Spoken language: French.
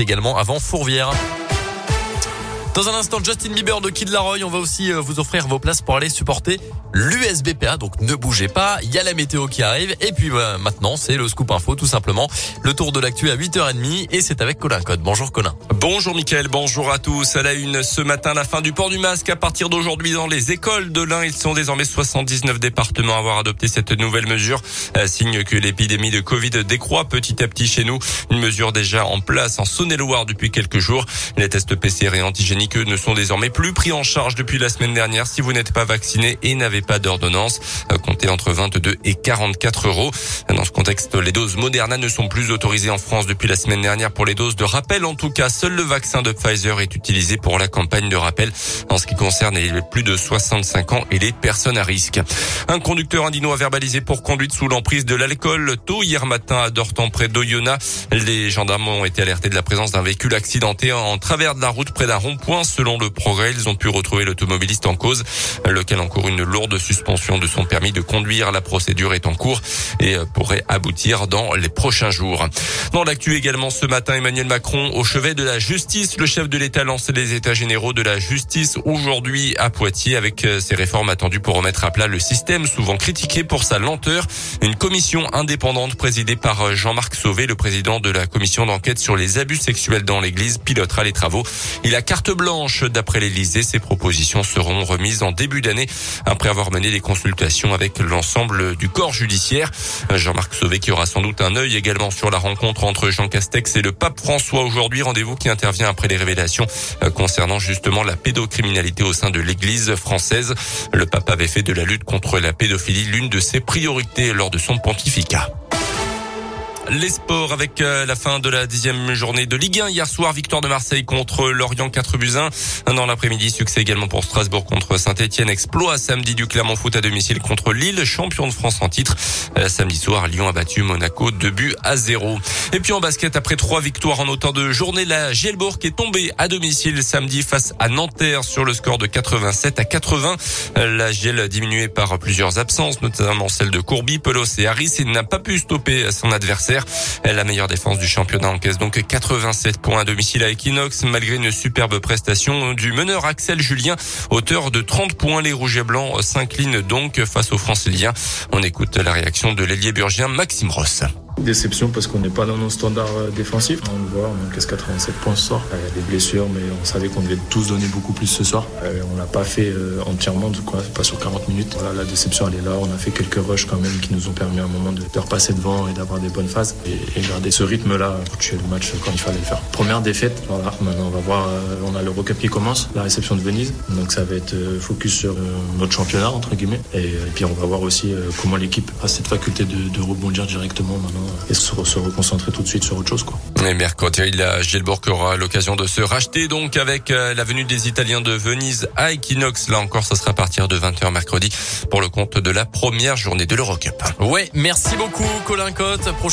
également avant Fourvière. Dans un instant, Justin Bieber de Kid Laroi, on va aussi euh, vous offrir vos places pour aller supporter l'USBPA. Donc ne bougez pas, il y a la météo qui arrive. Et puis bah, maintenant, c'est le scoop info tout simplement. Le tour de l'actu à 8h30 et c'est avec Colin Code. Bonjour Colin. Bonjour Mickaël, bonjour à tous. À la une ce matin, la fin du port du masque à partir d'aujourd'hui dans les écoles de l'Ain. Ils sont désormais 79 départements à avoir adopté cette nouvelle mesure. Euh, signe que l'épidémie de Covid décroît petit à petit chez nous. Une mesure déjà en place en Saône-et-Loire depuis quelques jours. Les tests PCR et antigéniques ne sont désormais plus pris en charge depuis la semaine dernière si vous n'êtes pas vacciné et n'avez pas d'ordonnance. Euh, comptez entre 22 et 44 euros. Dans ce contexte, les doses Moderna ne sont plus autorisées en France depuis la semaine dernière pour les doses de rappel. En tout cas, seul le vaccin de Pfizer est utilisé pour la campagne de rappel en ce qui concerne les plus de 65 ans et les personnes à risque. Un conducteur indinois verbalisé pour conduite sous l'emprise de l'alcool. Tôt hier matin à Dortan près d'Oyonnax, les gendarmes ont été alertés de la présence d'un véhicule accidenté en travers de la route près d'un rond-point Selon le progrès, ils ont pu retrouver l'automobiliste en cause, lequel encourt une lourde suspension de son permis de conduire. La procédure est en cours et pourrait aboutir dans les prochains jours. Dans l'actu également ce matin, Emmanuel Macron au chevet de la justice. Le chef de l'État lance les états généraux de la justice aujourd'hui à Poitiers avec ses réformes attendues pour remettre à plat le système souvent critiqué pour sa lenteur. Une commission indépendante présidée par Jean-Marc Sauvé, le président de la commission d'enquête sur les abus sexuels dans l'église, pilotera les travaux. Il a carte D'après l'Elysée, ces propositions seront remises en début d'année après avoir mené des consultations avec l'ensemble du corps judiciaire. Jean-Marc Sauvé qui aura sans doute un œil également sur la rencontre entre Jean Castex et le pape François aujourd'hui. Rendez-vous qui intervient après les révélations concernant justement la pédocriminalité au sein de l'église française. Le pape avait fait de la lutte contre la pédophilie l'une de ses priorités lors de son pontificat. Les sports avec euh, la fin de la dixième journée de Ligue 1 hier soir, victoire de Marseille contre Lorient 4 buts 1. Dans l'après-midi, succès également pour Strasbourg contre Saint-Etienne. Exploit samedi du Clermont Foot à domicile contre Lille, champion de France en titre. Euh, samedi soir, Lyon a battu Monaco 2 buts à 0. Et puis en basket, après trois victoires en autant de journées, la Gielbourg est tombée à domicile samedi face à Nanterre sur le score de 87 à 80. Euh, la Giel diminuée par plusieurs absences, notamment celle de Courby, Pelos et Harris, et n'a pas pu stopper son adversaire. La meilleure défense du championnat encaisse donc 87 points à domicile à Equinox, malgré une superbe prestation du meneur Axel Julien, auteur de 30 points. Les Rouges et Blancs s'inclinent donc face aux Franciliens. On écoute la réaction de l'ailier burgien Maxime Ross. Déception parce qu'on n'est pas dans nos standards euh, défensifs. On le voit, on encaisse 87 points ce soir. Il y a des blessures, mais on savait qu'on devait tous donner beaucoup plus ce soir. Euh, on l'a pas fait euh, entièrement, quoi, pas sur 40 minutes. Voilà, la déception elle est là. On a fait quelques rushs quand même qui nous ont permis à un moment de, repasser devant et d'avoir des bonnes phases et, garder ce rythme-là pour tuer le match quand il fallait le faire. Première défaite, voilà. Maintenant on va voir, on a le recap qui commence, la réception de Venise. Donc ça va être focus sur notre championnat entre guillemets. Et, puis on va voir aussi comment l'équipe a cette faculté de, de rebondir directement maintenant et se, se, reconcentrer tout de suite sur autre chose. Quoi. Et mercredi, la Gilbourg aura l'occasion de se racheter donc avec euh, la venue des Italiens de Venise à Equinox. Là encore, ce sera à partir de 20h mercredi pour le compte de la première journée de l'Eurocup. Ouais, merci beaucoup Colin Cotte. Prochain